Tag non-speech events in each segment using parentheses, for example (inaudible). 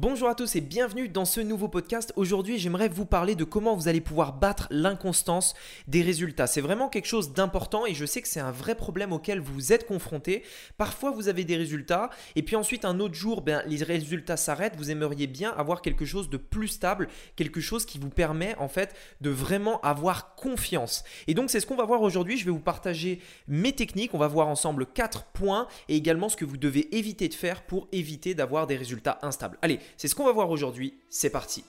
Bonjour à tous et bienvenue dans ce nouveau podcast. Aujourd'hui, j'aimerais vous parler de comment vous allez pouvoir battre l'inconstance des résultats. C'est vraiment quelque chose d'important et je sais que c'est un vrai problème auquel vous êtes confronté. Parfois, vous avez des résultats et puis ensuite, un autre jour, ben, les résultats s'arrêtent. Vous aimeriez bien avoir quelque chose de plus stable, quelque chose qui vous permet en fait de vraiment avoir confiance. Et donc, c'est ce qu'on va voir aujourd'hui. Je vais vous partager mes techniques. On va voir ensemble quatre points et également ce que vous devez éviter de faire pour éviter d'avoir des résultats instables. Allez, c'est ce qu'on va voir aujourd'hui, c'est parti.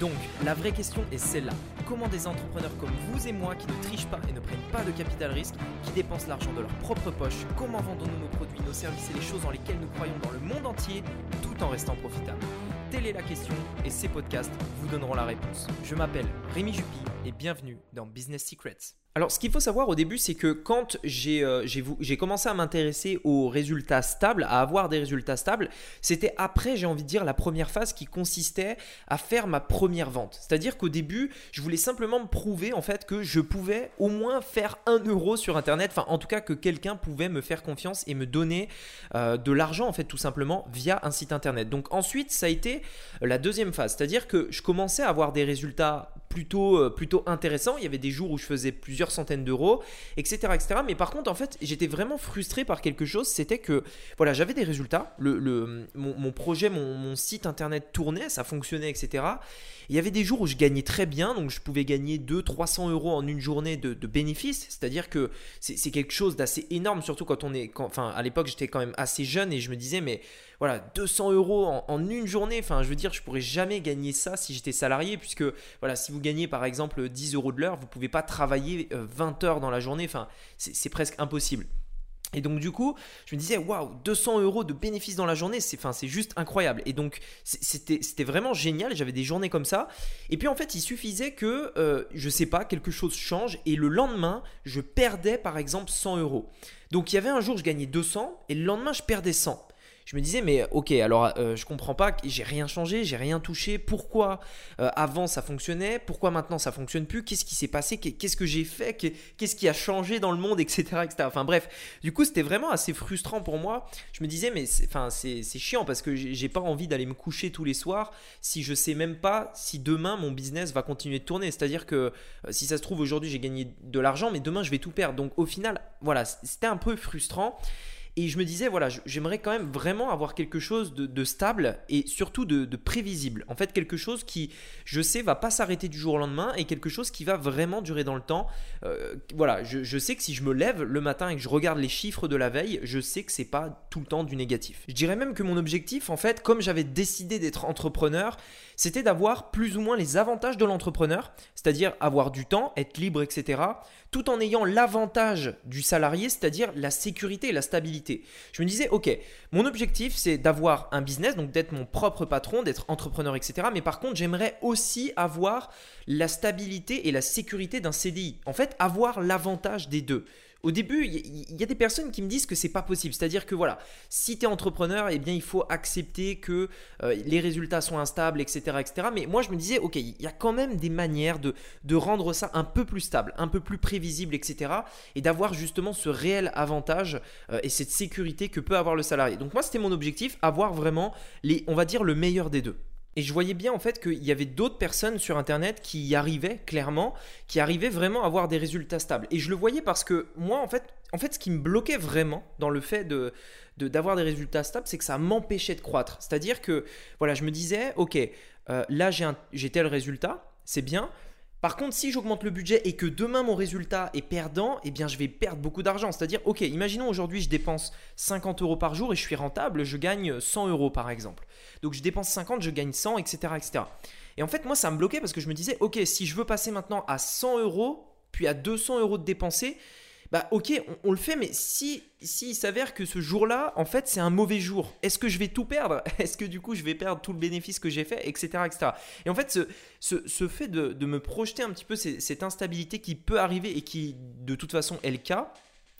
Donc, la vraie question est celle-là. Comment des entrepreneurs comme vous et moi qui ne trichent pas et ne prennent pas de capital risque, qui dépensent l'argent de leur propre poche, comment vendons-nous nos produits, nos services et les choses dans lesquelles nous croyons dans le monde entier, tout en restant profitables? Telle est la question et ces podcasts vous donneront la réponse. Je m'appelle Rémi Jupy et bienvenue dans Business Secrets. Alors, ce qu'il faut savoir au début, c'est que quand euh, j'ai commencé à m'intéresser aux résultats stables, à avoir des résultats stables, c'était après, j'ai envie de dire, la première phase qui consistait à faire ma première vente. C'est-à-dire qu'au début, je voulais simplement me prouver en fait que je pouvais au moins faire un euro sur Internet, enfin en tout cas que quelqu'un pouvait me faire confiance et me donner euh, de l'argent en fait tout simplement via un site Internet. Donc ensuite, ça a été la deuxième phase, c'est-à-dire que je commençais à avoir des résultats plutôt, euh, plutôt intéressants. Il y avait des jours où je faisais plusieurs centaines d'euros, etc., etc. Mais par contre, en fait, j'étais vraiment frustré par quelque chose. C'était que, voilà, j'avais des résultats. Le, mon, projet, mon, site internet tournait, ça fonctionnait, etc. il y avait des jours où je gagnais très bien, donc je pouvais gagner 200-300 euros en une journée de, bénéfices. C'est-à-dire que c'est quelque chose d'assez énorme, surtout quand on est. enfin, à l'époque, j'étais quand même assez jeune et je me disais, mais voilà, 200 euros en, une journée. Enfin, je veux dire, je pourrais jamais gagner ça si j'étais salarié, puisque voilà, si vous gagnez par exemple 10 euros de l'heure, vous pouvez pas travailler 20 euh, heures dans la journée. Enfin, c'est presque impossible. Et donc du coup, je me disais, waouh, 200 euros de bénéfices dans la journée, c'est juste incroyable. Et donc c'était vraiment génial, j'avais des journées comme ça. Et puis en fait, il suffisait que, euh, je sais pas, quelque chose change et le lendemain, je perdais par exemple 100 euros. Donc il y avait un jour, je gagnais 200 et le lendemain, je perdais 100 je me disais, mais ok, alors euh, je comprends pas, j'ai rien changé, j'ai rien touché. Pourquoi euh, avant ça fonctionnait? Pourquoi maintenant ça fonctionne plus? Qu'est-ce qui s'est passé? Qu'est-ce que j'ai fait? Qu'est-ce qui a changé dans le monde, etc. etc. Enfin bref, du coup, c'était vraiment assez frustrant pour moi. Je me disais, mais c'est chiant parce que j'ai pas envie d'aller me coucher tous les soirs si je sais même pas si demain mon business va continuer de tourner. C'est-à-dire que euh, si ça se trouve aujourd'hui j'ai gagné de l'argent, mais demain je vais tout perdre. Donc au final, voilà, c'était un peu frustrant. Et je me disais, voilà, j'aimerais quand même vraiment avoir quelque chose de, stable et surtout de, prévisible. En fait, quelque chose qui, je sais, va pas s'arrêter du jour au lendemain et quelque chose qui va vraiment durer dans le temps. Euh, voilà, je, sais que si je me lève le matin et que je regarde les chiffres de la veille, je sais que c'est pas tout le temps du négatif. Je dirais même que mon objectif, en fait, comme j'avais décidé d'être entrepreneur, c'était d'avoir plus ou moins les avantages de l'entrepreneur, c'est-à-dire avoir du temps, être libre, etc., tout en ayant l'avantage du salarié, c'est-à-dire la sécurité et la stabilité. Je me disais, ok, mon objectif c'est d'avoir un business, donc d'être mon propre patron, d'être entrepreneur, etc. Mais par contre, j'aimerais aussi avoir la stabilité et la sécurité d'un CDI. En fait, avoir l'avantage des deux au début, il y, a des personnes qui me disent que c'est pas possible. C'est-à-dire que voilà, si tu es entrepreneur, eh il faut accepter que euh, les résultats sont instables, etc.. Mais moi, je me disais, ok, il y a quand même des manières de, de rendre ça un peu plus stable, un peu plus prévisible, etc. Et d'avoir justement ce réel avantage euh, et cette sécurité que peut avoir le salarié. Donc moi, c'était mon objectif, avoir vraiment les, on va dire, le meilleur des deux. Et je voyais bien en fait qu'il y avait d'autres personnes sur Internet qui y arrivaient clairement, qui arrivaient vraiment à avoir des résultats stables. Et je le voyais parce que moi en fait, ce qui me bloquait vraiment dans le fait de d'avoir des résultats stables, c'est que ça m'empêchait de croître. C'est-à-dire que voilà, je me disais, ok, euh, là j'ai tel résultat, c'est bien, par contre, si j'augmente le budget et que demain mon résultat est perdant, eh bien je vais perdre beaucoup d'argent. C'est-à-dire, ok, imaginons aujourd'hui je dépense 50 euros par jour et je suis rentable, je gagne 100 euros par exemple. Donc je dépense 50, je gagne 100, etc., etc. Et en fait, moi, ça me bloquait parce que je me disais, ok, si je veux passer maintenant à 100 euros, puis à 200 euros de dépensés, bah ok, on, le fait, mais si, si il s'avère que ce jour-là, en fait, c'est un mauvais jour, est-ce que je vais tout perdre? (laughs) Est-ce que du coup, je vais perdre tout le bénéfice que j'ai fait, etc., etc. Et en fait, ce, ce, ce fait de, de, me projeter un petit peu cette instabilité qui peut arriver et qui, de toute façon, est le cas,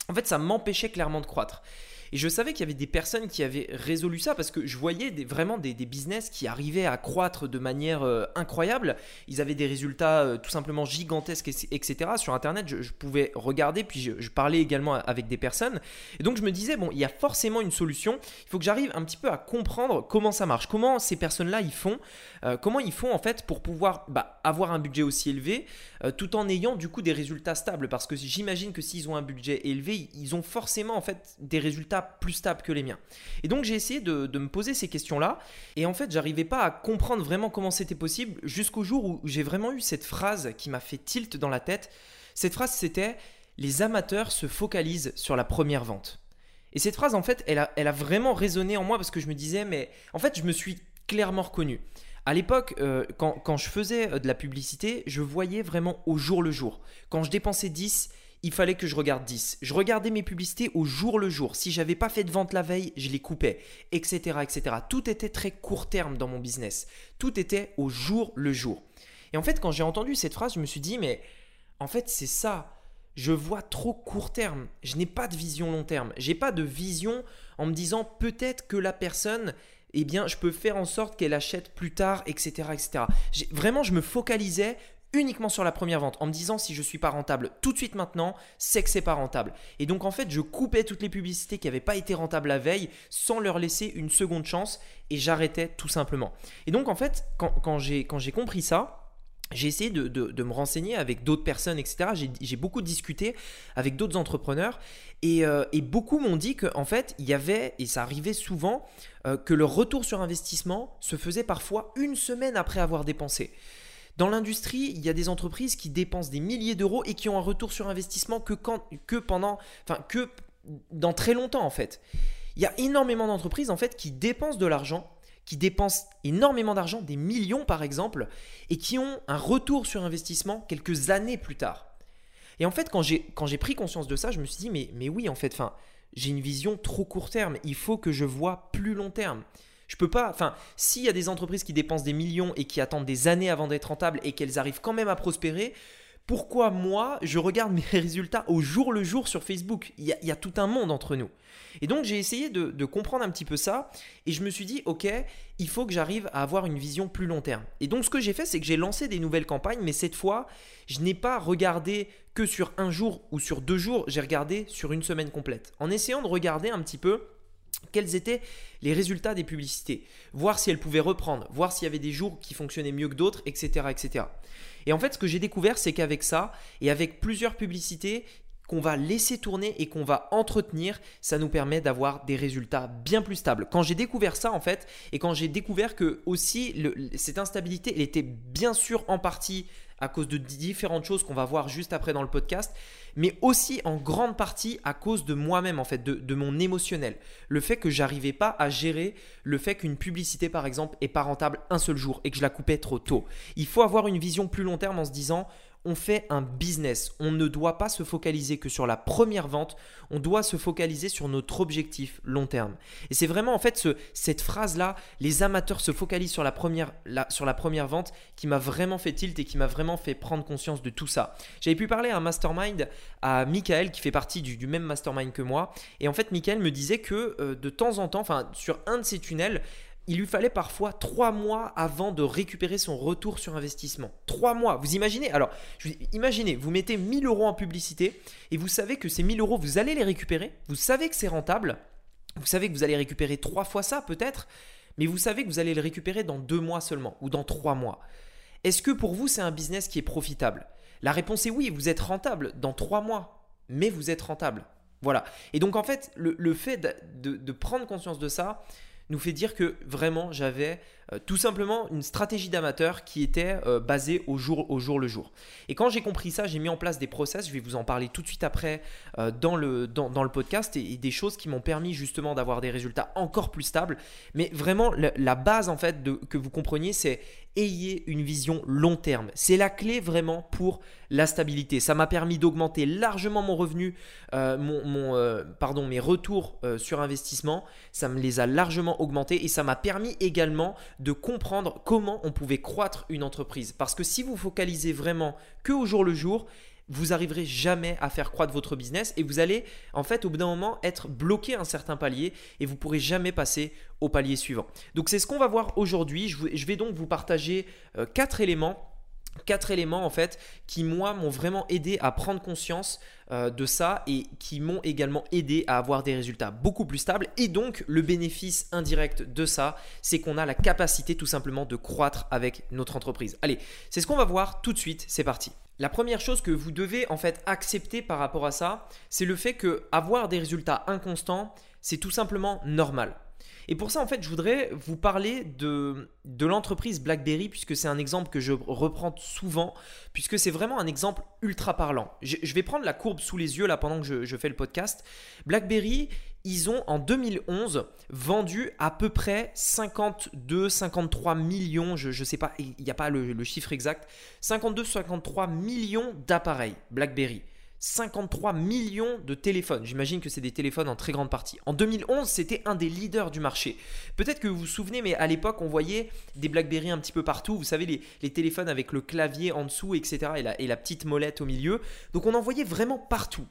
en fait, ça m'empêchait clairement de croître. Et je savais qu'il y avait des personnes qui avaient résolu ça parce que je voyais vraiment des, business qui arrivaient à croître de manière euh, incroyable. Ils avaient des résultats euh, tout simplement gigantesques, etc. Sur Internet, je, pouvais regarder, puis je, parlais également avec des personnes. Et donc je me disais, bon, il y a forcément une solution. Il faut que j'arrive un petit peu à comprendre comment ça marche, comment ces personnes-là ils font, euh, comment ils font en fait pour pouvoir bah, avoir un budget aussi élevé, tout en ayant du coup des résultats stables. Parce que j'imagine que s'ils ont un budget élevé, ils ont forcément en fait des résultats plus stables que les miens. Et donc j'ai essayé de, me poser ces questions-là. Et en fait, j'arrivais pas à comprendre vraiment comment c'était possible jusqu'au jour où j'ai vraiment eu cette phrase qui m'a fait tilt dans la tête. Cette phrase, c'était les amateurs se focalisent sur la première vente. Et cette phrase, en fait, elle a, elle a vraiment résonné en moi parce que je me disais, mais en fait, je me suis clairement reconnu. À l'époque, euh, quand, quand, je faisais euh, de la publicité, je voyais vraiment au jour le jour. Quand je dépensais 10, il fallait que je regarde 10. Je regardais mes publicités au jour le jour. Si j'avais pas fait de vente la veille, je les coupais, etc., etc. Tout était très court terme dans mon business. Tout était au jour le jour. Et en fait, quand j'ai entendu cette phrase, je me suis dit, mais en fait, c'est ça. Je vois trop court terme. Je n'ai pas de vision long terme. J'ai pas de vision en me disant peut-être que la personne, eh bien, je peux faire en sorte qu'elle achète plus tard, etc., etc. Vraiment, je me focalisais uniquement sur la première vente en me disant si je suis pas rentable tout de suite maintenant, c'est que c'est pas rentable. Et donc en fait, je coupais toutes les publicités qui n'avaient pas été rentables la veille sans leur laisser une seconde chance et j'arrêtais tout simplement. Et donc en fait, quand, j'ai compris ça, j'ai essayé de, me renseigner avec d'autres personnes, etc. J'ai beaucoup discuté avec d'autres entrepreneurs et, euh, beaucoup m'ont dit qu'en fait, il y avait, et ça arrivait souvent, euh, que le retour sur investissement se faisait parfois une semaine après avoir dépensé. Dans l'industrie, il y a des entreprises qui dépensent des milliers d'euros et qui ont un retour sur investissement que, pendant, que dans très longtemps en fait. Il y a énormément d'entreprises qui dépensent de l'argent, qui dépensent énormément d'argent, des millions par exemple, et qui ont un retour sur investissement quelques années plus tard. Et en fait, quand j'ai pris conscience de ça, je me suis dit mais oui en fait, j'ai une vision trop court terme. Il faut que je vois plus long terme. Je peux pas. Enfin, s'il y a des entreprises qui dépensent des millions et qui attendent des années avant d'être rentables et qu'elles arrivent quand même à prospérer, pourquoi moi, je regarde (laughs) mes résultats au jour le jour sur Facebook? Il y, a, tout un monde entre nous. Et donc j'ai essayé de, comprendre un petit peu ça et je me suis dit, ok, il faut que j'arrive à avoir une vision plus long terme. Et donc ce que j'ai fait, c'est que j'ai lancé des nouvelles campagnes, mais cette fois, je n'ai pas regardé que sur un jour ou sur deux jours, j'ai regardé sur une semaine complète. En essayant de regarder un petit peu quels étaient les résultats des publicités, voir si elles pouvaient reprendre, voir s'il y avait des jours qui fonctionnaient mieux que d'autres, etc., etc. Et en fait, ce que j'ai découvert, c'est qu'avec ça, et avec plusieurs publicités qu'on va laisser tourner et qu'on va entretenir, ça nous permet d'avoir des résultats bien plus stables. Quand j'ai découvert ça en fait, et quand j'ai découvert que aussi cette instabilité, elle était bien sûr en partie à cause de différentes choses qu'on va voir juste après dans le podcast, mais aussi en grande partie à cause de moi-même, en fait, de, mon émotionnel. Le fait que j'arrivais pas à gérer le fait qu'une publicité, par exemple, est pas rentable un seul jour et que je la coupais trop tôt. Il faut avoir une vision plus long terme en se disant, on fait un business. On ne doit pas se focaliser que sur la première vente, on doit se focaliser sur notre objectif long terme. Et c'est vraiment en fait cette phrase-là, les amateurs se focalisent sur la première, vente, qui m'a vraiment fait tilt et qui m'a vraiment fait prendre conscience de tout ça. J'avais pu parler à un mastermind, à Michael, qui fait partie du, même mastermind que moi. Et en fait, Michael me disait que euh, de temps en temps, enfin sur un de ces tunnels, il lui fallait parfois trois mois avant de récupérer son retour sur investissement. Trois mois, vous imaginez Alors, imaginez, vous mettez 1000 euros en publicité et vous savez que ces 1000 euros, vous allez les récupérer. Vous savez que c'est rentable. Vous savez que vous allez récupérer trois fois ça peut-être, mais vous savez que vous allez le récupérer dans deux mois seulement ou dans trois mois. Est-ce que pour vous, c'est un business qui est profitable? La réponse est oui, vous êtes rentable dans trois mois, mais vous êtes rentable. Voilà. Et donc en fait, le, fait de prendre conscience de ça, nous fait dire que vraiment j'avais tout simplement une stratégie d'amateur qui était euh, basée au jour, au jour le jour. Et quand j'ai compris ça, j'ai mis en place des process, je vais vous en parler tout de suite après euh, dans, le, dans, le podcast, et, des choses qui m'ont permis justement d'avoir des résultats encore plus stables. Mais vraiment, la, base en fait que vous compreniez, c'est ayez une vision long terme. C'est la clé vraiment pour la stabilité. Ça m'a permis d'augmenter largement mon revenu, mon pardon, mes retours sur investissement. Ça me les a largement augmentés et ça m'a permis également de comprendre comment on pouvait croître une entreprise. Parce que si vous focalisez vraiment que au jour le jour, vous arriverez jamais à faire croître votre business et vous allez en fait au bout d'un moment être bloqué à un certain palier et vous pourrez jamais passer au palier suivant. Donc c'est ce qu'on va voir aujourd'hui. Je vais donc vous partager euh, quatre éléments quatre éléments en fait qui moi m'ont vraiment aidé à prendre conscience euh, de ça et qui m'ont également aidé à avoir des résultats beaucoup plus stables et donc le bénéfice indirect de ça c'est qu'on a la capacité tout simplement de croître avec notre entreprise. Allez, c'est ce qu'on va voir tout de suite, c'est parti. La première chose que vous devez en fait accepter par rapport à ça, c'est le fait que avoir des résultats inconstants, c'est tout simplement normal. Et pour ça, en fait, je voudrais vous parler de, l'entreprise BlackBerry, puisque c'est un exemple que je reprends souvent, puisque c'est vraiment un exemple ultra parlant. Je, vais prendre la courbe sous les yeux là pendant que je, fais le podcast. BlackBerry, ils ont en 2011 vendu à peu près 52-53 millions, je ne sais pas, il n'y a pas le, le chiffre exact, 52-53 millions d'appareils BlackBerry. 53 millions de téléphones. J'imagine que c'est des téléphones en très grande partie. En 2011, c'était un des leaders du marché. Peut-être que vous vous souvenez, mais à l'époque, on voyait des BlackBerry un petit peu partout. Vous savez, les, téléphones avec le clavier en dessous, etc. Et la, et la petite molette au milieu. Donc on en voyait vraiment partout.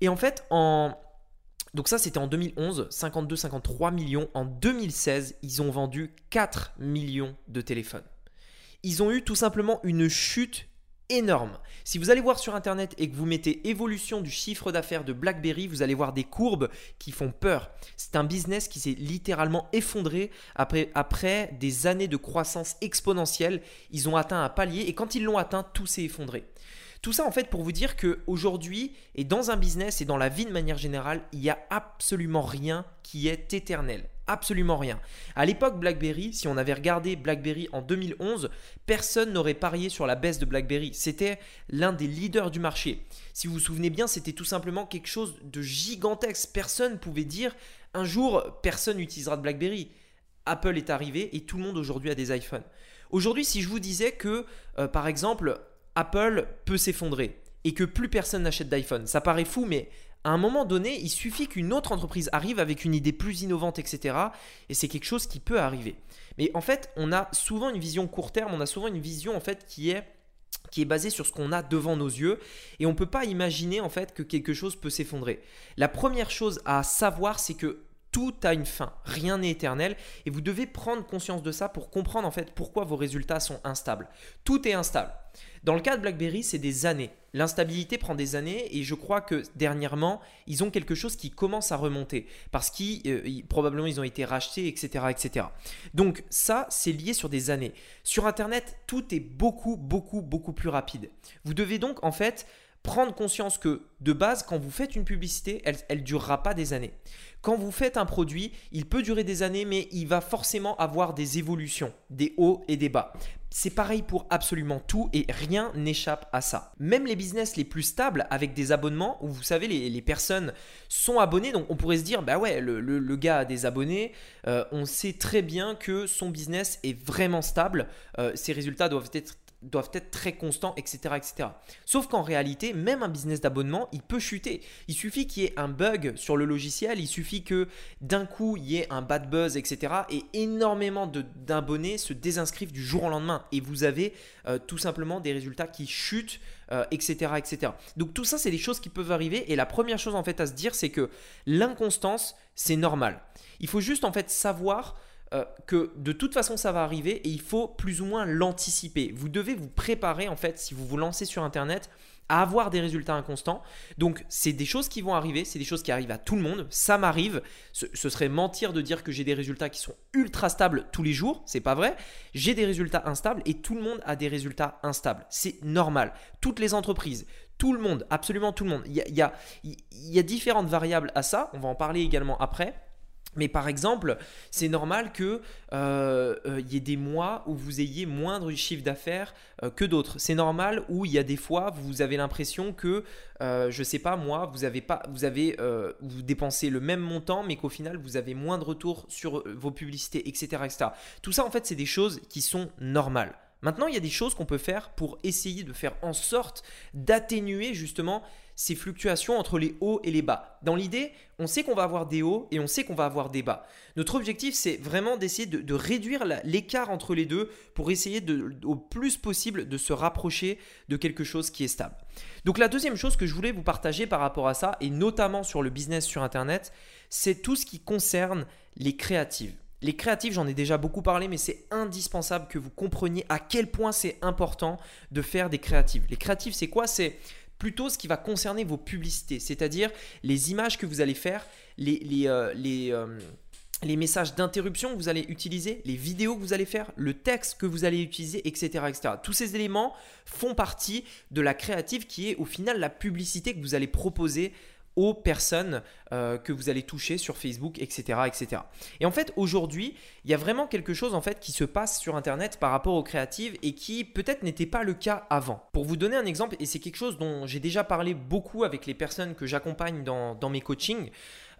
Et en fait, en... Donc ça, c'était en 2011, 52-53 millions. En 2016, ils ont vendu 4 millions de téléphones. Ils ont eu tout simplement une chute énorme. Si vous allez voir sur internet et que vous mettez évolution du chiffre d'affaires de BlackBerry, vous allez voir des courbes qui font peur. C'est un business qui s'est littéralement effondré après, des années de croissance exponentielle. Ils ont atteint un palier et quand ils l'ont atteint, tout s'est effondré. Tout ça en fait pour vous dire que aujourd'hui et dans un business et dans la vie de manière générale, il n'y a absolument rien qui est éternel. Absolument rien. À l'époque BlackBerry, si on avait regardé BlackBerry en 2011, personne n'aurait parié sur la baisse de BlackBerry. C'était l'un des leaders du marché. Si vous vous souvenez bien, c'était tout simplement quelque chose de gigantesque. Personne ne pouvait dire un jour personne n'utilisera de BlackBerry. Apple est arrivé et tout le monde aujourd'hui a des iPhones. Aujourd'hui, si je vous disais que, euh, par exemple, Apple peut s'effondrer et que plus personne n'achète d'iPhone. Ça paraît fou, mais à un moment donné, il suffit qu'une autre entreprise arrive avec une idée plus innovante, etc. Et c'est quelque chose qui peut arriver. Mais en fait, on a souvent une vision court terme, on a souvent une vision en fait qui est qui est basée sur ce qu'on a devant nos yeux et on ne peut pas imaginer en fait que quelque chose peut s'effondrer. La première chose à savoir, c'est que tout a une fin, rien n'est éternel et vous devez prendre conscience de ça pour comprendre en fait pourquoi vos résultats sont instables. Tout est instable. Dans le cas de BlackBerry, c'est des années. L'instabilité prend des années et je crois que dernièrement, ils ont quelque chose qui commence à remonter parce qu'ils euh, probablement ils ont été rachetés, etc., etc. Donc ça, c'est lié sur des années. Sur Internet, tout est beaucoup, beaucoup, beaucoup plus rapide. Vous devez donc en fait prendre conscience que de base, quand vous faites une publicité, elle ne durera pas des années. Quand vous faites un produit, il peut durer des années, mais il va forcément avoir des évolutions, des hauts et des bas. C'est pareil pour absolument tout et rien n'échappe à ça. Même les business les plus stables avec des abonnements où vous savez les, personnes sont abonnées, donc on pourrait se dire bah ouais le, gars a des abonnés, euh, on sait très bien que son business est vraiment stable, euh, ses résultats doivent être doivent être très constants, etc. etc. Sauf qu'en réalité, même un business d'abonnement, il peut chuter. Il suffit qu'il y ait un bug sur le logiciel, il suffit que d'un coup, il y ait un bad buzz, etc. Et énormément d'abonnés se désinscrivent du jour au lendemain. Et vous avez euh, tout simplement des résultats qui chutent, etc., euh, etc. Donc tout ça, c'est des choses qui peuvent arriver. Et la première chose en fait à se dire, c'est que l'inconstance, c'est normal. Il faut juste en fait savoir euh, que de toute façon ça va arriver et il faut plus ou moins l'anticiper. Vous devez vous préparer en fait si vous vous lancez sur Internet à avoir des résultats inconstants. Donc c'est des choses qui vont arriver, c'est des choses qui arrivent à tout le monde. Ça m'arrive. Ce, serait mentir de dire que j'ai des résultats qui sont ultra stables tous les jours. C'est pas vrai. J'ai des résultats instables et tout le monde a des résultats instables. C'est normal. Toutes les entreprises, tout le monde, absolument tout le monde. Y a, il y a différentes variables à ça. On va en parler également après. Mais par exemple, c'est normal qu'il euh, euh, y ait des mois où vous ayez moindre chiffre d'affaires euh, que d'autres. C'est normal où il y a des fois vous avez l'impression que, je ne sais pas moi, vous avez pas, vous avez, vous dépensez le même montant, mais qu'au final vous avez moins de retour sur vos publicités, etc. Tout ça en fait, c'est des choses qui sont normales. Maintenant, il y a des choses qu'on peut faire pour essayer de faire en sorte d'atténuer justement ces fluctuations entre les hauts et les bas. Dans l'idée, on sait qu'on va avoir des hauts et on sait qu'on va avoir des bas. Notre objectif, c'est vraiment d'essayer de, réduire l'écart entre les deux pour essayer au plus possible de se rapprocher de quelque chose qui est stable. Donc la deuxième chose que je voulais vous partager par rapport à ça, et notamment sur le business sur Internet, c'est tout ce qui concerne les créatives. Les créatifs, j'en ai déjà beaucoup parlé, mais c'est indispensable que vous compreniez à quel point c'est important de faire des créatives. Les créatifs, c'est quoi? C'est plutôt ce qui va concerner vos publicités, c'est-à-dire les images que vous allez faire, euh, euh, les, messages d'interruption que vous allez utiliser, les vidéos que vous allez faire, le texte que vous allez utiliser, etc. Tous ces éléments font partie de la créative qui est au final la publicité que vous allez proposer aux personnes euh, que vous allez toucher sur Facebook, etc., etc. Et en fait, aujourd'hui, il y a vraiment quelque chose en fait qui se passe sur Internet par rapport aux créatives et qui peut-être n'était pas le cas avant. Pour vous donner un exemple, et c'est quelque chose dont j'ai déjà parlé beaucoup avec les personnes que j'accompagne dans, mes coachings.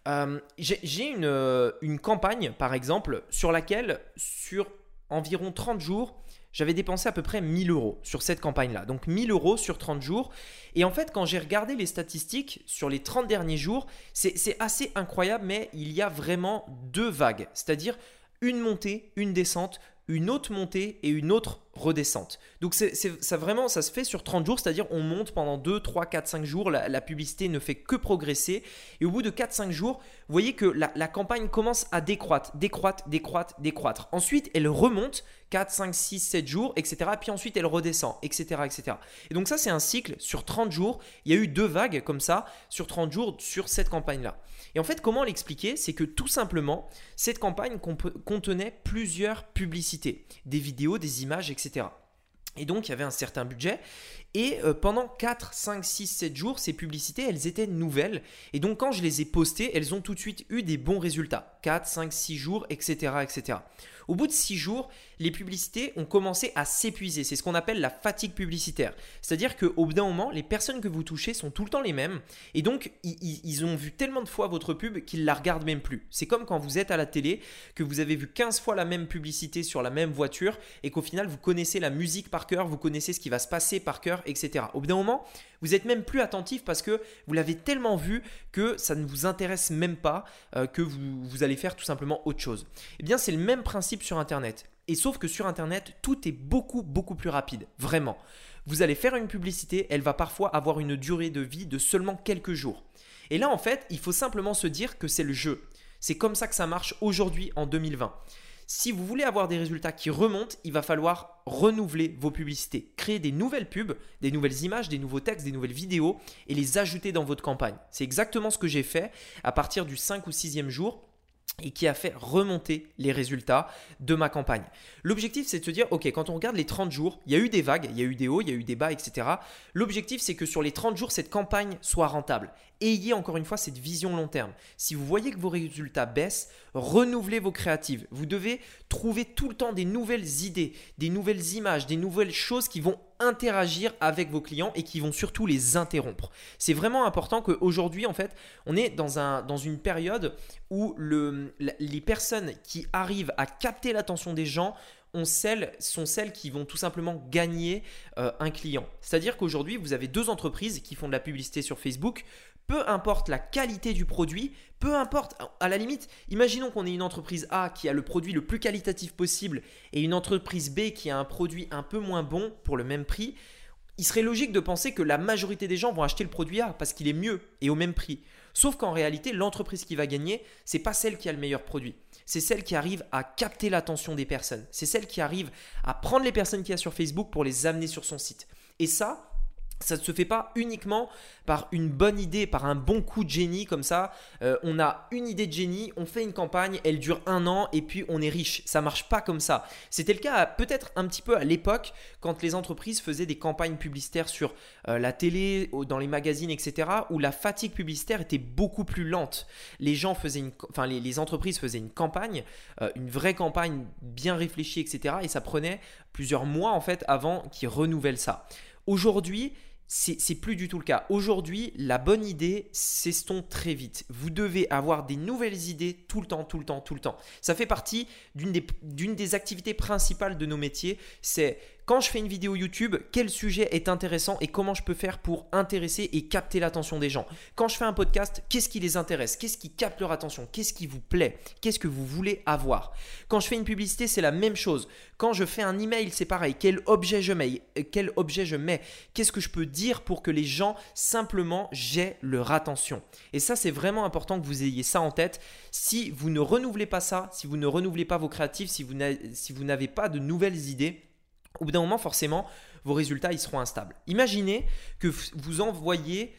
Euh, j'ai une, euh, une campagne, par exemple, sur laquelle, sur environ 30 jours, j'avais dépensé à peu près 1000 euros sur cette campagne-là. Donc 1000 euros sur 30 jours. Et en fait, quand j'ai regardé les statistiques sur les 30 derniers jours, c'est assez incroyable, mais il y a vraiment deux vagues. C'est-à-dire une montée, une descente, une autre montée et une autre redescente. Donc ça vraiment, ça se fait sur 30 jours, c'est-à-dire on monte pendant 2, 3, 4, 5 jours, la, publicité ne fait que progresser, et au bout de 4, 5 jours, vous voyez que la, la, campagne commence à décroître, décroître, décroître, décroître. Ensuite, elle remonte 4, 5, 6, 7 jours, etc. Puis ensuite, elle redescend, etc. etc. Et donc ça, c'est un cycle sur 30 jours. Il y a eu deux vagues comme ça sur 30 jours sur cette campagne-là. Et en fait, comment l'expliquer? C'est que tout simplement, cette campagne contenait plusieurs publicités, des vidéos, des images, etc. Et donc, il y avait un certain budget. Et euh, pendant 4, 5, 6, 7 jours, ces publicités, elles étaient nouvelles. Et donc, quand je les ai postées, elles ont tout de suite eu des bons résultats. 4, 5, 6 jours, etc. etc. Au bout de 6 jours, les publicités ont commencé à s'épuiser. C'est ce qu'on appelle la fatigue publicitaire. C'est-à-dire qu'au bout d'un moment, les personnes que vous touchez sont tout le temps les mêmes. Et donc, ils, ont vu tellement de fois votre pub qu'ils la regardent même plus. C'est comme quand vous êtes à la télé, que vous avez vu 15 fois la même publicité sur la même voiture et qu'au final, vous connaissez la musique par cœur, vous connaissez ce qui va se passer par etc. Au bout d'un moment, vous êtes même plus attentif parce que vous l'avez tellement vu que ça ne vous intéresse même pas, euh, que vous, vous allez faire tout simplement autre chose. Eh bien, c'est le même principe sur Internet. Et sauf que sur Internet, tout est beaucoup, beaucoup plus rapide. Vraiment. Vous allez faire une publicité, elle va parfois avoir une durée de vie de seulement quelques jours. Et là, en fait, il faut simplement se dire que c'est le jeu. C'est comme ça que ça marche aujourd'hui en 2020. Si vous voulez avoir des résultats qui remontent, il va falloir renouveler vos publicités, créer des nouvelles pubs, des nouvelles images, des nouveaux textes, des nouvelles vidéos et les ajouter dans votre campagne. C'est exactement ce que j'ai fait à partir du 5 ou 6e jour et qui a fait remonter les résultats de ma campagne. L'objectif, c'est de se dire, ok, quand on regarde les 30 jours, il y a eu des vagues, il y a eu des hauts, il y a eu des bas, etc. L'objectif, c'est que sur les 30 jours, cette campagne soit rentable. Ayez encore une fois cette vision long terme. Si vous voyez que vos résultats baissent, renouvelez vos créatives. Vous devez trouver tout le temps des nouvelles idées, des nouvelles images, des nouvelles choses qui vont interagir avec vos clients et qui vont surtout les interrompre. C'est vraiment important qu'aujourd'hui, en fait, on est dans, un, dans une période où le, les personnes qui arrivent à capter l'attention des gens sont celles qui vont tout simplement gagner euh, un client. C'est-à-dire qu'aujourd'hui, vous avez deux entreprises qui font de la publicité sur Facebook peu importe la qualité du produit, peu importe, à la limite, imaginons qu'on ait une entreprise A qui a le produit le plus qualitatif possible et une entreprise B qui a un produit un peu moins bon pour le même prix. Il serait logique de penser que la majorité des gens vont acheter le produit A parce qu'il est mieux et au même prix. Sauf qu'en réalité, l'entreprise qui va gagner, c'est pas celle qui a le meilleur produit. C'est celle qui arrive à capter l'attention des personnes. C'est celle qui arrive à prendre les personnes qu'il y a sur Facebook pour les amener sur son site. Et ça, ça ne se fait pas uniquement par une bonne idée, par un bon coup de génie comme ça. Euh, on a une idée de génie, on fait une campagne, elle dure un an et puis on est riche. Ça marche pas comme ça. C'était le cas peut-être un petit peu à l'époque quand les entreprises faisaient des campagnes publicitaires sur euh, la télé, dans les magazines, etc. où la fatigue publicitaire était beaucoup plus lente. Les gens faisaient une, enfin les, entreprises faisaient une campagne, euh, une vraie campagne bien réfléchie, etc. Et ça prenait plusieurs mois en fait avant qu'ils renouvellent ça. Aujourd'hui, c'est plus du tout le cas. Aujourd'hui, la bonne idée s'estompe très vite. Vous devez avoir des nouvelles idées tout le temps, tout le temps, tout le temps. Ça fait partie d'une des, des, activités principales de nos métiers. C'est Quand je fais une vidéo YouTube, quel sujet est intéressant et comment je peux faire pour intéresser et capter l'attention des gens. Quand je fais un podcast, qu'est-ce qui les intéresse? Qu'est-ce qui capte leur attention? Qu'est-ce qui vous plaît? Qu'est-ce que vous voulez avoir? Quand je fais une publicité, c'est la même chose. Quand je fais un email, c'est pareil. Quel objet je mets? Quel objet je mets? Qu'est-ce que je peux dire pour que les gens simplement j'ai leur attention? Et ça, c'est vraiment important que vous ayez ça en tête. Si vous ne renouvelez pas ça, si vous ne renouvelez pas vos créatifs, si vous n'avez pas de nouvelles idées, au bout d'un moment, forcément, vos résultats ils seront instables. Imaginez que vous envoyez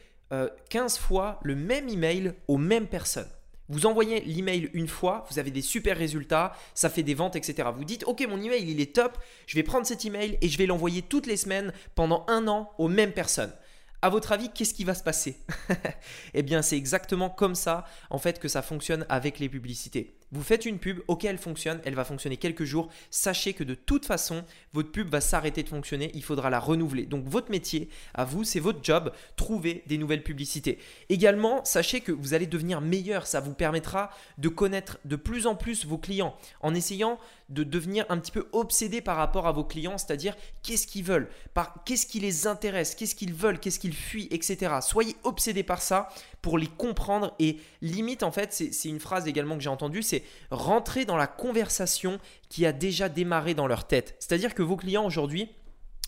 15 euh, fois le même email aux mêmes personnes. Vous envoyez l'email une fois, vous avez des super résultats, ça fait des ventes, etc. Vous dites, ok, mon email il est top, je vais prendre cet email et je vais l'envoyer toutes les semaines pendant un an aux mêmes personnes. À votre avis, qu'est-ce qui va se passer? (laughs) Eh bien, c'est exactement comme ça, en fait, que ça fonctionne avec les publicités. Vous faites une pub, ok, elle fonctionne, elle va fonctionner quelques jours. Sachez que de toute façon, votre pub va s'arrêter de fonctionner, il faudra la renouveler. Donc, votre métier, à vous, c'est votre job, trouver des nouvelles publicités. Également, sachez que vous allez devenir meilleur, ça vous permettra de connaître de plus en plus vos clients en essayant de devenir un petit peu obsédé par rapport à vos clients, c'est-à-dire qu'est-ce qu'ils veulent, qu'est-ce qui les intéresse, qu'est-ce qu'ils veulent, qu'est-ce qu'ils fuient, etc. Soyez obsédé par ça pour les comprendre et limite en fait, c'est une phrase également que j'ai entendue, c'est rentrer dans la conversation qui a déjà démarré dans leur tête. C'est-à-dire que vos clients aujourd'hui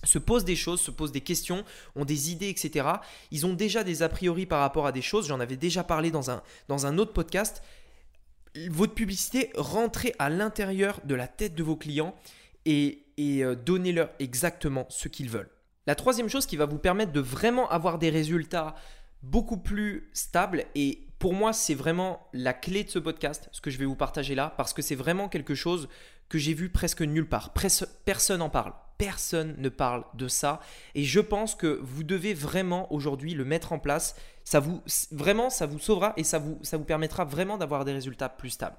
se posent des choses, se posent des questions, ont des idées, etc. Ils ont déjà des a priori par rapport à des choses. J'en avais déjà parlé dans un, dans un autre podcast. Votre publicité, rentrez à l'intérieur de la tête de vos clients et, et euh, donnez-leur exactement ce qu'ils veulent. La troisième chose qui va vous permettre de vraiment avoir des résultats beaucoup plus stables et pour moi, c'est vraiment la clé de ce podcast, ce que je vais vous partager là, parce que c'est vraiment quelque chose que j'ai vu presque nulle part. Personne n'en parle. Personne ne parle de ça. Et je pense que vous devez vraiment aujourd'hui le mettre en place. Ça vous, vraiment, ça vous sauvera et ça vous, permettra vraiment d'avoir des résultats plus stables.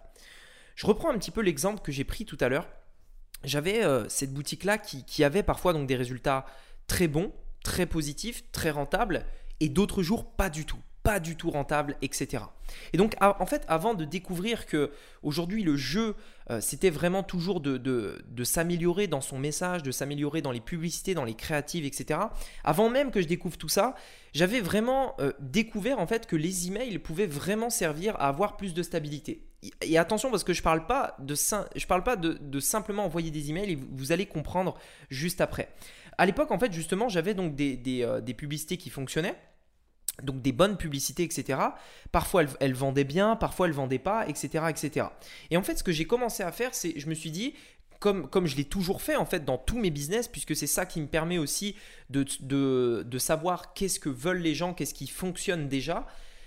Je reprends un petit peu l'exemple que j'ai pris tout à l'heure. J'avais euh, cette boutique-là qui, qui avait parfois donc des résultats très bons, très positifs, très rentables, et d'autres jours pas du tout pas du tout rentable, etc. Et donc, en fait, avant de découvrir que aujourd'hui le jeu, euh, c'était vraiment toujours de, s'améliorer dans son message, de s'améliorer dans les publicités, dans les créatives, etc. Avant même que je découvre tout ça, j'avais vraiment euh, découvert en fait que les emails pouvaient vraiment servir à avoir plus de stabilité. Et attention parce que je parle pas de je parle pas de, simplement envoyer des emails et vous, allez comprendre juste après. À l'époque, en fait, justement, j'avais donc des, euh, des publicités qui fonctionnaient donc des bonnes publicités, etc. Parfois elles, vendaient bien, parfois elles vendaient pas, etc., etc. Et en fait, ce que j'ai commencé à faire, c'est, je me suis dit, comme, comme je l'ai toujours fait en fait dans tous mes business, puisque c'est ça qui me permet aussi de, de, de savoir qu'est-ce que veulent les gens, qu'est-ce qui fonctionne déjà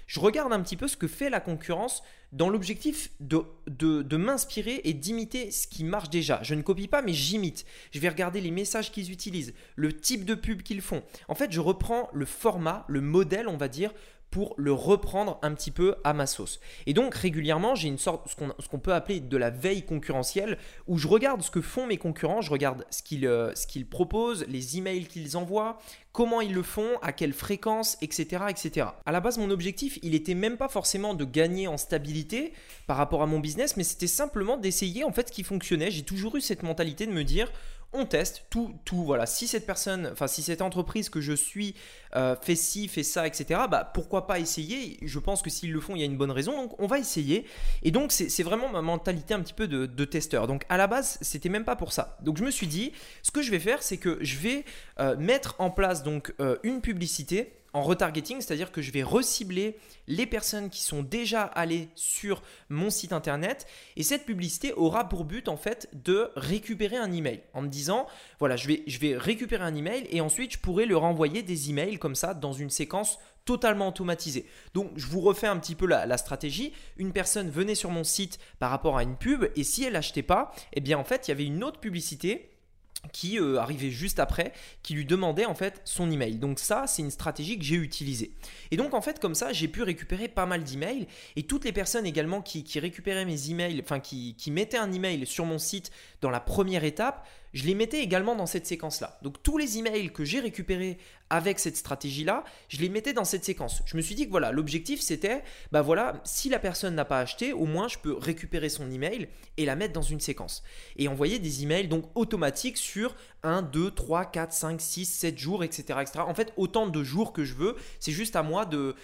je regarde un petit peu ce que fait la concurrence dans l'objectif de, m'inspirer et d'imiter ce qui marche déjà. Je ne copie pas, mais j'imite. Je vais regarder les messages qu'ils utilisent, le type de pub qu'ils font. En fait, je reprends le format, le modèle, on va dire, pour le reprendre un petit peu à ma sauce. Et donc régulièrement, j'ai une sorte, ce qu'on peut appeler de la veille concurrentielle, où je regarde ce que font mes concurrents, je regarde ce qu'ils euh, proposent, les emails qu'ils envoient, comment ils le font, à quelle fréquence, etc., etc. À la base, mon objectif, il était même pas forcément de gagner en stabilité par rapport à mon business, mais c'était simplement d'essayer en fait ce qui fonctionnait. J'ai toujours eu cette mentalité de me dire on teste tout, tout, voilà. Si cette personne, enfin, si cette entreprise que je suis euh, fait ci, fait ça, etc., bah, pourquoi pas essayer? Je pense que s'ils le font, il y a une bonne raison, donc on va essayer. Et donc, c'est vraiment ma mentalité un petit peu de, testeur. Donc, à la base, c'était même pas pour ça. Donc, je me suis dit, ce que je vais faire, c'est que je vais euh, mettre en place donc euh, une publicité retargeting, c'est-à-dire que je vais recibler les personnes qui sont déjà allées sur mon site internet et cette publicité aura pour but en fait de récupérer un email en me disant voilà, je vais, récupérer un email et ensuite je pourrai leur envoyer des emails comme ça dans une séquence totalement automatisée. Donc je vous refais un petit peu la, la, stratégie. Une personne venait sur mon site par rapport à une pub et si elle n'achetait pas, eh bien en fait il y avait une autre publicité qui euh, arrivait juste après, qui lui demandait en fait son email. Donc ça, c'est une stratégie que j'ai utilisée. Et donc en fait, comme ça, j'ai pu récupérer pas mal d'emails. Et toutes les personnes également qui, récupéraient mes emails, enfin qui, qui, mettaient un email sur mon site dans la première étape, je les mettais également dans cette séquence-là. Donc tous les emails que j'ai récupérés avec cette stratégie-là, je les mettais dans cette séquence. Je me suis dit que voilà, l'objectif c'était, bah voilà, si la personne n'a pas acheté, au moins je peux récupérer son email et la mettre dans une séquence. Et envoyer des emails donc automatiques sur 1, 2, 3, 4, 5, 6, 7 jours, etc. En fait, autant de jours que je veux, c'est juste à moi de,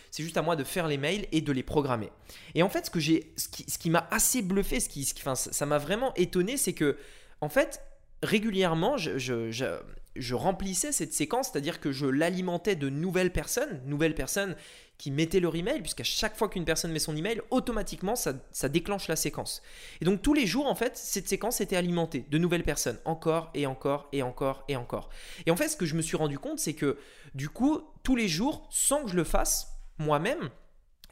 faire les mails et de les programmer. Et en fait, ce qui, m'a assez bluffé, ce qui, ça m'a vraiment étonné, c'est que, en fait, régulièrement, je, remplissais cette séquence, c'est-à-dire que je l'alimentais de nouvelles personnes, nouvelles personnes qui mettaient leur email, puisqu'à chaque fois qu'une personne met son email, automatiquement, ça, ça, déclenche la séquence. Et donc tous les jours, en fait, cette séquence était alimentée de nouvelles personnes, encore et encore et encore et encore. Et en fait, ce que je me suis rendu compte, c'est que du coup, tous les jours, sans que je le fasse moi-même,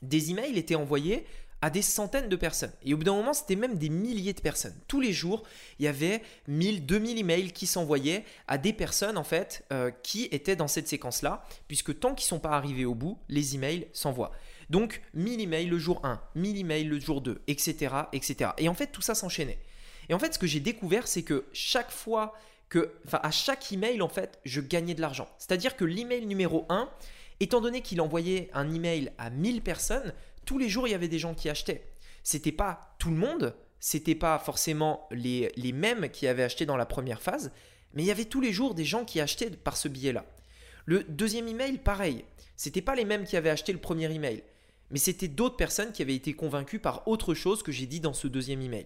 des emails étaient envoyés à des centaines de personnes. Et au bout d'un moment, c'était même des milliers de personnes. Tous les jours, il y avait 1000, 2000 emails qui s'envoyaient à des personnes en fait euh, qui étaient dans cette séquence-là, puisque tant qu'ils ne sont pas arrivés au bout, les emails s'envoient. Donc 1000 emails le jour 1, 1000 emails le jour 2, etc. etc. Et en fait, tout ça s'enchaînait. Et en fait, ce que j'ai découvert, c'est que chaque fois que, enfin, à chaque email, en fait, je gagnais de l'argent. C'est-à-dire que l'email numéro 1, étant donné qu'il envoyait un email à 1000 personnes, tous les jours, il y avait des gens qui achetaient. C'était pas tout le monde, c'était pas forcément les, mêmes qui avaient acheté dans la première phase, mais il y avait tous les jours des gens qui achetaient par ce biais-là. Le deuxième email, pareil. C'était pas les mêmes qui avaient acheté le premier email, mais c'était d'autres personnes qui avaient été convaincues par autre chose que j'ai dit dans ce deuxième email,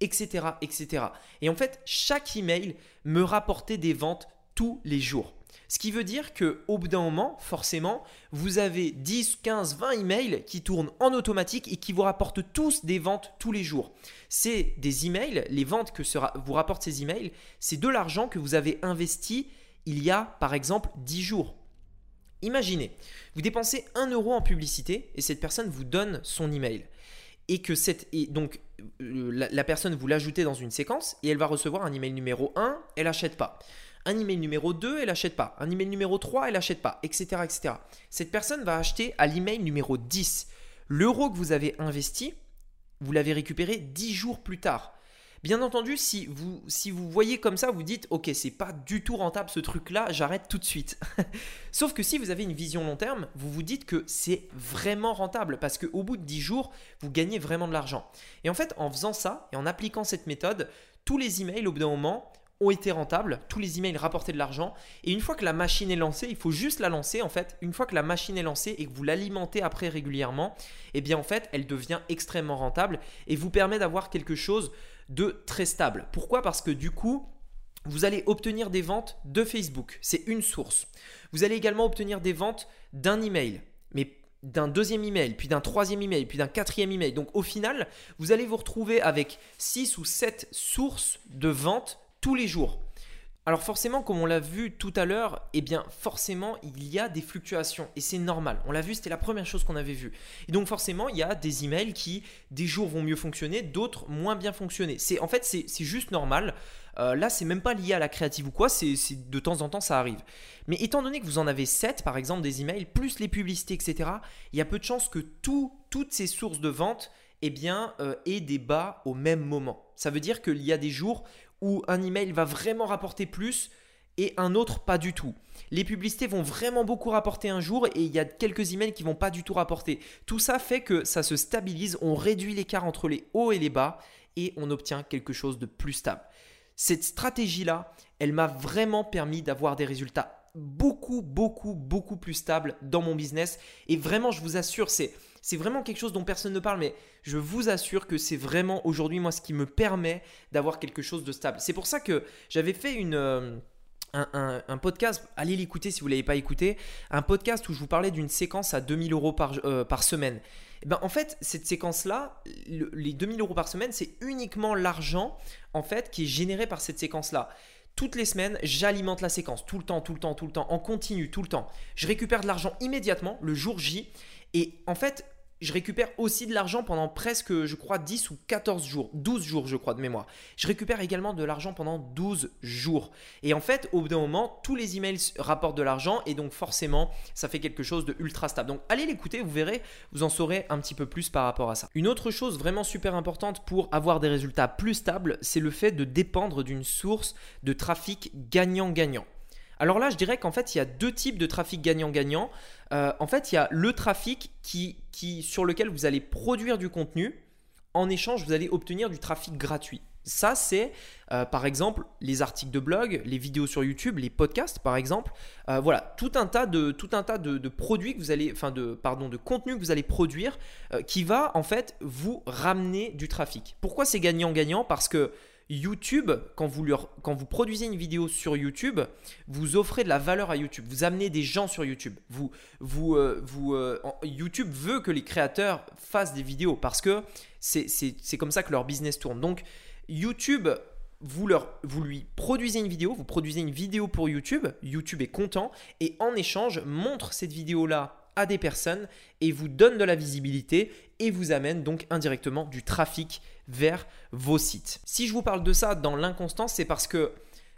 etc., etc. Et en fait, chaque email me rapportait des ventes tous les jours. Ce qui veut dire qu'au bout d'un moment, forcément, vous avez 10, 15, 20 emails qui tournent en automatique et qui vous rapportent tous des ventes tous les jours. C'est des emails, les ventes que vous rapportent ces emails, c'est de l'argent que vous avez investi il y a par exemple 10 jours. Imaginez, vous dépensez 1 euro en publicité et cette personne vous donne son email. Et que cette, et donc euh, la, la personne vous l'ajoutez dans une séquence et elle va recevoir un email numéro 1, elle n'achète pas. Un email numéro 2, elle n'achète pas. Un email numéro 3, elle n'achète pas, etc., etc. Cette personne va acheter à l'email numéro 10. L'euro que vous avez investi, vous l'avez récupéré 10 jours plus tard. Bien entendu, si vous, si vous voyez comme ça, vous dites ok, c'est pas du tout rentable ce truc-là, j'arrête tout de suite. (laughs) Sauf que si vous avez une vision long terme, vous vous dites que c'est vraiment rentable parce qu'au bout de 10 jours, vous gagnez vraiment de l'argent. Et en fait, en faisant ça et en appliquant cette méthode, tous les emails au bout d'un moment, ont été rentables, tous les emails rapportaient de l'argent. Et une fois que la machine est lancée, il faut juste la lancer en fait. Une fois que la machine est lancée et que vous l'alimentez après régulièrement, eh bien en fait, elle devient extrêmement rentable et vous permet d'avoir quelque chose de très stable. Pourquoi? Parce que du coup, vous allez obtenir des ventes de Facebook, c'est une source. Vous allez également obtenir des ventes d'un email, mais d'un deuxième email, puis d'un troisième email, puis d'un quatrième email. Donc au final, vous allez vous retrouver avec 6 ou 7 sources de ventes tous les jours. Alors forcément, comme on l'a vu tout à l'heure, eh bien forcément, il y a des fluctuations et c'est normal. On l'a vu, c'était la première chose qu'on avait vue. Et donc forcément, il y a des emails qui des jours vont mieux fonctionner, d'autres moins bien fonctionner. C'est en fait c'est juste normal. Euh, là, c'est même pas lié à la créative ou quoi, c'est de temps en temps ça arrive. Mais étant donné que vous en avez 7 par exemple des emails plus les publicités etc, il y a peu de chances que toutes ces sources de vente eh bien, euh, aient des bas au même moment. Ça veut dire qu'il y a des jours où un email va vraiment rapporter plus et un autre pas du tout. Les publicités vont vraiment beaucoup rapporter un jour et il y a quelques emails qui vont pas du tout rapporter. Tout ça fait que ça se stabilise, on réduit l'écart entre les hauts et les bas et on obtient quelque chose de plus stable. Cette stratégie-là, elle m'a vraiment permis d'avoir des résultats beaucoup, beaucoup, beaucoup plus stables dans mon business. Et vraiment, je vous assure, c'est c'est vraiment quelque chose dont personne ne parle, mais je vous assure que c'est vraiment aujourd'hui moi ce qui me permet d'avoir quelque chose de stable. C'est pour ça que j'avais fait une... Euh, un, podcast, allez l'écouter si vous ne l'avez pas écouté, un podcast où je vous parlais d'une séquence à 2000 euros par, euh, par semaine. Eh ben, en fait, cette séquence-là, les 2000 euros par semaine, c'est uniquement l'argent en fait qui est généré par cette séquence-là. Toutes les semaines, j'alimente la séquence, tout le temps, tout le temps, tout le temps, en continu, tout le temps. Je récupère de l'argent immédiatement, le jour J. Et en fait, je récupère aussi de l'argent pendant presque, je crois, 10 ou 14 jours, 12 jours, je crois, de mémoire. Je récupère également de l'argent pendant 12 jours. Et en fait, au bout d'un moment, tous les emails rapportent de l'argent et donc forcément, ça fait quelque chose de ultra stable. Donc, allez l'écouter, vous verrez, vous en saurez un petit peu plus par rapport à ça. Une autre chose vraiment super importante pour avoir des résultats plus stables, c'est le fait de dépendre d'une source de trafic gagnant-gagnant. Alors là, je dirais qu'en fait, il y a deux types de trafic gagnant-gagnant. Euh, en fait, il y a le trafic qui, sur lequel vous allez produire du contenu. En échange, vous allez obtenir du trafic gratuit. Ça, c'est euh, par exemple les articles de blog, les vidéos sur YouTube, les podcasts par exemple. Euh, voilà, tout un tas de tout un tas de, produits que vous allez, enfin de pardon, de contenu que vous allez produire, qui va en fait vous ramener du trafic. Pourquoi c'est gagnant-gagnant? Parce que YouTube, quand vous, quand vous produisez une vidéo sur YouTube, vous offrez de la valeur à YouTube. Vous amenez des gens sur YouTube. Vous, vous, euh, vous, euh, YouTube veut que les créateurs fassent des vidéos parce que c'est comme ça que leur business tourne. Donc, YouTube, vous, leur, vous lui produisez une vidéo, vous produisez une vidéo pour YouTube. YouTube est content et en échange montre cette vidéo-là à des personnes et vous donne de la visibilité et vous amène donc indirectement du trafic vers vos sites. Si je vous parle de ça dans l'inconstance, c'est parce que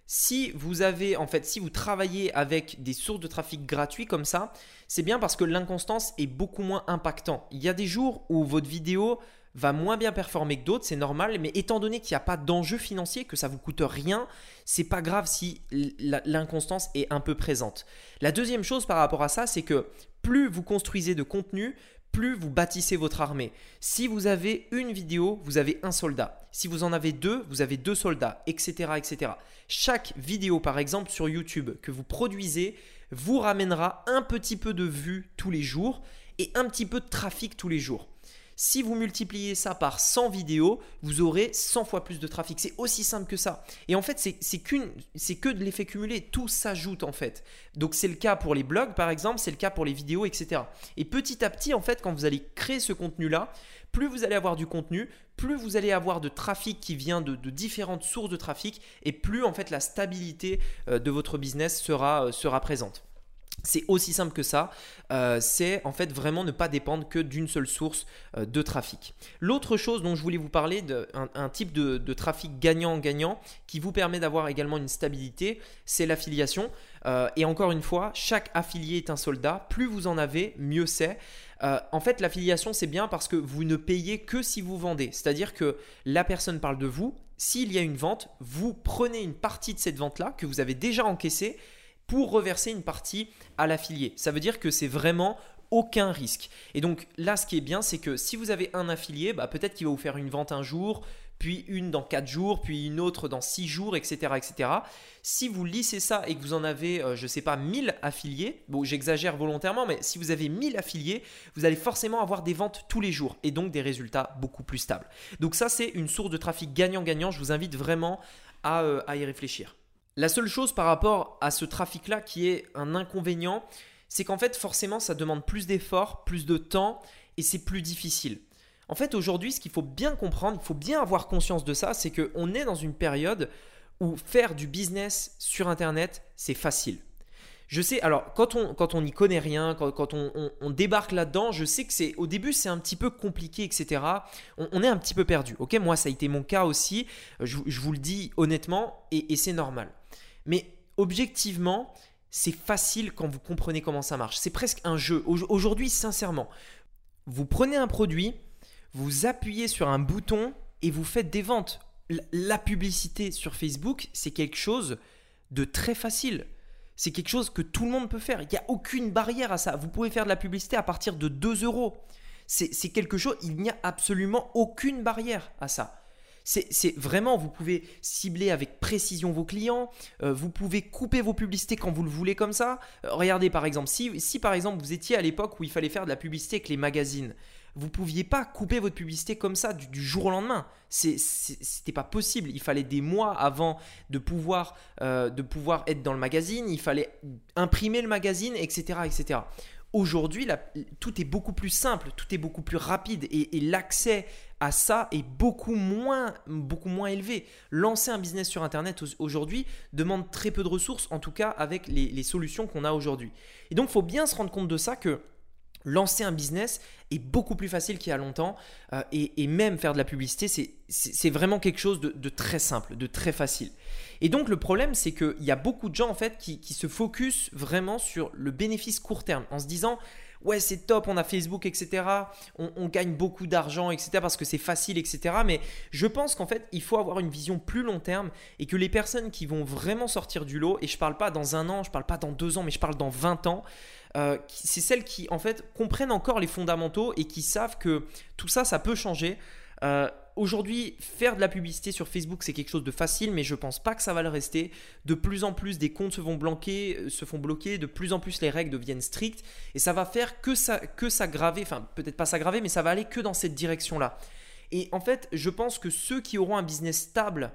si vous avez en fait si vous travaillez avec des sources de trafic gratuits comme ça, c'est bien parce que l'inconstance est beaucoup moins impactant. Il y a des jours où votre vidéo va moins bien performer que d'autres, c'est normal, mais étant donné qu'il n'y a pas d'enjeu financier, que ça vous coûte rien, c'est pas grave si l'inconstance est un peu présente. La deuxième chose par rapport à ça, c'est que plus vous construisez de contenu, plus vous bâtissez votre armée. Si vous avez une vidéo, vous avez un soldat. Si vous en avez deux, vous avez deux soldats, etc. etc. Chaque vidéo, par exemple, sur YouTube que vous produisez, vous ramènera un petit peu de vues tous les jours et un petit peu de trafic tous les jours. Si vous multipliez ça par 100 vidéos, vous aurez 100 fois plus de trafic. C'est aussi simple que ça. Et en fait, c'est que de l'effet cumulé. Tout s'ajoute en fait. Donc c'est le cas pour les blogs par exemple, c'est le cas pour les vidéos, etc. Et petit à petit, en fait, quand vous allez créer ce contenu-là, plus vous allez avoir du contenu, plus vous allez avoir de trafic qui vient de, différentes sources de trafic et plus en fait la stabilité euh, de votre business sera, euh, sera présente. C'est aussi simple que ça. Euh, c'est en fait vraiment ne pas dépendre que d'une seule source euh, de trafic. L'autre chose dont je voulais vous parler, un, type de, trafic gagnant-gagnant qui vous permet d'avoir également une stabilité, c'est l'affiliation. Euh, et encore une fois, chaque affilié est un soldat. Plus vous en avez, mieux c'est. en fait, l'affiliation, c'est bien parce que vous ne payez que si vous vendez. C'est-à-dire que la personne parle de vous. S'il y a une vente, vous prenez une partie de cette vente-là que vous avez déjà encaissée pour reverser une partie à l'affilié. Ça veut dire que c'est vraiment aucun risque. Et donc là, ce qui est bien, c'est que si vous avez un affilié, bah, peut-être qu'il va vous faire une vente un jour, puis une dans 4 jours, puis une autre dans 6 jours, etc. Si vous lissez ça et que vous en avez, euh, je ne sais pas, 1000 affiliés, bon j'exagère volontairement, mais si vous avez 1000 affiliés, vous allez forcément avoir des ventes tous les jours et donc des résultats beaucoup plus stables. Donc ça, c'est une source de trafic gagnant-gagnant. Je vous invite vraiment à, euh, à y réfléchir. La seule chose par rapport à ce trafic-là qui est un inconvénient, c'est qu'en fait forcément ça demande plus d'efforts, plus de temps et c'est plus difficile. En fait aujourd'hui ce qu'il faut bien comprendre, il faut bien avoir conscience de ça, c'est qu'on est dans une période où faire du business sur Internet c'est facile. Je sais, alors quand on quand on n'y connaît rien, quand, on, débarque là-dedans, je sais que c'est au début c'est un petit peu compliqué, etc. On, est un petit peu perdu. Ok, moi ça a été mon cas aussi. Je, vous le dis honnêtement et c'est normal. Mais objectivement, c'est facile quand vous comprenez comment ça marche. C'est presque un jeu. Aujourd'hui, sincèrement, vous prenez un produit, vous appuyez sur un bouton et vous faites des ventes. La publicité sur Facebook, c'est quelque chose de très facile. C'est quelque chose que tout le monde peut faire. Il n'y a aucune barrière à ça. Vous pouvez faire de la publicité à partir de 2 euros. C'est quelque chose, il n'y a absolument aucune barrière à ça. C'est vraiment, vous pouvez cibler avec précision vos clients, euh, vous pouvez couper vos publicités quand vous le voulez comme ça. Euh, regardez par exemple, si, par exemple vous étiez à l'époque où il fallait faire de la publicité avec les magazines, vous pouviez pas couper votre publicité comme ça du, jour au lendemain. C'était pas possible. Il fallait des mois avant de pouvoir, euh, de pouvoir être dans le magazine. Il fallait imprimer le magazine, etc., etc. Aujourd'hui, tout est beaucoup plus simple, tout est beaucoup plus rapide et, l'accès à ça est beaucoup moins, beaucoup moins élevé. Lancer un business sur Internet aujourd'hui demande très peu de ressources, en tout cas avec les, solutions qu'on a aujourd'hui. Et donc, il faut bien se rendre compte de ça que lancer un business est beaucoup plus facile qu'il y a longtemps euh, et, même faire de la publicité, c'est vraiment quelque chose de, très simple, de très facile. Et donc le problème, c'est qu'il y a beaucoup de gens en fait qui, qui se focus vraiment sur le bénéfice court terme en se disant ouais c'est top, on a Facebook, etc. On, gagne beaucoup d'argent, etc. parce que c'est facile, etc. Mais je pense qu'en fait, il faut avoir une vision plus long terme et que les personnes qui vont vraiment sortir du lot, et je parle pas dans un an, je parle pas dans deux ans, mais je parle dans 20 ans, euh, c'est celles qui en fait comprennent encore les fondamentaux et qui savent que tout ça, ça peut changer. Euh, aujourd'hui, faire de la publicité sur Facebook, c'est quelque chose de facile, mais je pense pas que ça va le rester. De plus en plus, des comptes se vont bloquer, euh, se font bloquer, de plus en plus, les règles deviennent strictes, et ça va faire que ça, que s'aggraver, enfin, peut-être pas s'aggraver, mais ça va aller que dans cette direction-là. Et en fait, je pense que ceux qui auront un business stable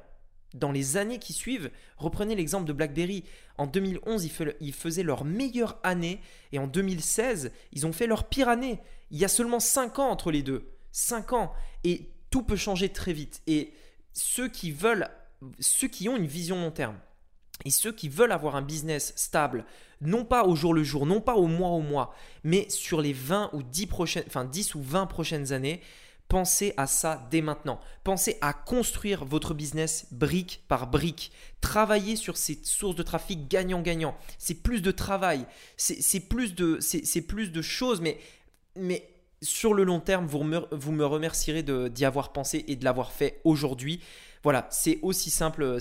dans les années qui suivent, reprenez l'exemple de BlackBerry. En 2011, ils faisaient leur meilleure année et en 2016, ils ont fait leur pire année. Il y a seulement 5 ans entre les deux. 5 ans. Et tout peut changer très vite. Et ceux qui veulent, ceux qui ont une vision long terme, et ceux qui veulent avoir un business stable, non pas au jour le jour, non pas au mois au mois, mais sur les 20 ou 10 prochaines, enfin 10 ou 20 prochaines années, pensez à ça dès maintenant. Pensez à construire votre business brique par brique. Travaillez sur ces sources de trafic gagnant-gagnant. C'est plus de travail, c'est plus de, c'est plus de choses, mais, mais sur le long terme, vous me, remercierez d'y avoir pensé et de l'avoir fait aujourd'hui. Voilà, c'est aussi simple,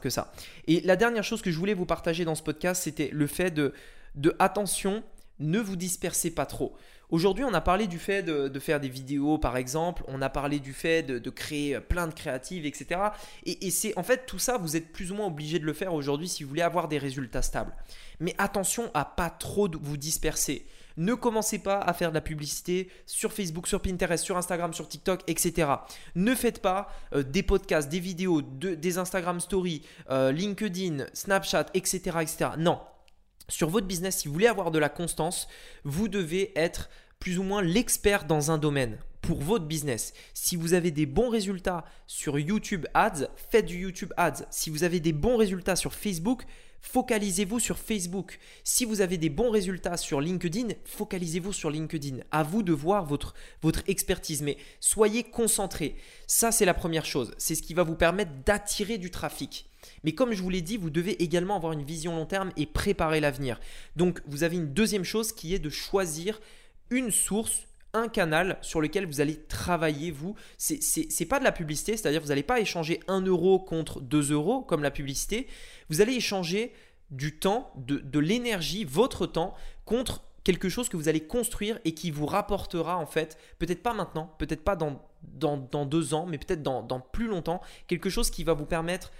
que ça. Et la dernière chose que je voulais vous partager dans ce podcast, c'était le fait de, de attention, ne vous dispersez pas trop. Aujourd'hui, on a parlé du fait de, faire des vidéos, par exemple. On a parlé du fait de, créer plein de créatives, etc. Et, et c'est en fait tout ça, vous êtes plus ou moins obligé de le faire aujourd'hui si vous voulez avoir des résultats stables. Mais attention à pas trop vous disperser. Ne commencez pas à faire de la publicité sur Facebook, sur Pinterest, sur Instagram, sur TikTok, etc. Ne faites pas euh, des podcasts, des vidéos, des Instagram Stories, euh, LinkedIn, Snapchat, etc., etc. Non. Sur votre business, si vous voulez avoir de la constance, vous devez être plus ou moins l'expert dans un domaine pour votre business. Si vous avez des bons résultats sur YouTube Ads, faites du YouTube Ads. Si vous avez des bons résultats sur Facebook, Focalisez-vous sur Facebook. Si vous avez des bons résultats sur LinkedIn, focalisez-vous sur LinkedIn. À vous de voir votre, expertise, mais soyez concentré. Ça, c'est la première chose. C'est ce qui va vous permettre d'attirer du trafic. Mais comme je vous l'ai dit, vous devez également avoir une vision long terme et préparer l'avenir. Donc, vous avez une deuxième chose qui est de choisir une source un canal sur lequel vous allez travailler, vous. C'est pas de la publicité, c'est-à-dire vous n'allez pas échanger 1 euro contre 2 euros comme la publicité. Vous allez échanger du temps, de, l'énergie, votre temps, contre quelque chose que vous allez construire et qui vous rapportera en fait, peut-être pas maintenant, peut-être pas dans, deux ans, mais peut-être dans, plus longtemps, quelque chose qui va vous permettre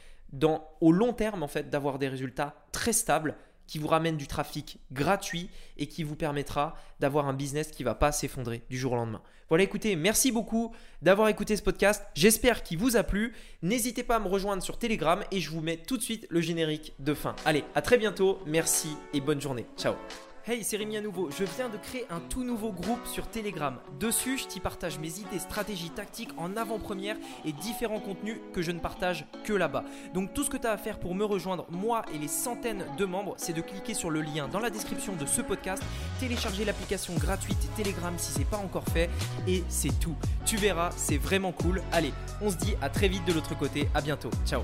au long terme en fait d'avoir des résultats très stables qui vous ramène du trafic gratuit et qui vous permettra d'avoir un business qui ne va pas s'effondrer du jour au lendemain. Voilà, écoutez, merci beaucoup d'avoir écouté ce podcast. J'espère qu'il vous a plu. N'hésitez pas à me rejoindre sur Telegram et je vous mets tout de suite le générique de fin. Allez, à très bientôt. Merci et bonne journée. Ciao. Hey, c'est Rémi à nouveau. Je viens de créer un tout nouveau groupe sur Telegram. Dessus, je t'y partage mes idées, stratégies, tactiques en avant-première et différents contenus que je ne partage que là-bas. Donc tout ce que tu as à faire pour me rejoindre, moi et les centaines de membres, c'est de cliquer sur le lien dans la description de ce podcast, télécharger l'application gratuite Telegram si c'est pas encore fait et c'est tout. Tu verras, c'est vraiment cool. Allez, on se dit à très vite de l'autre côté. À bientôt. Ciao.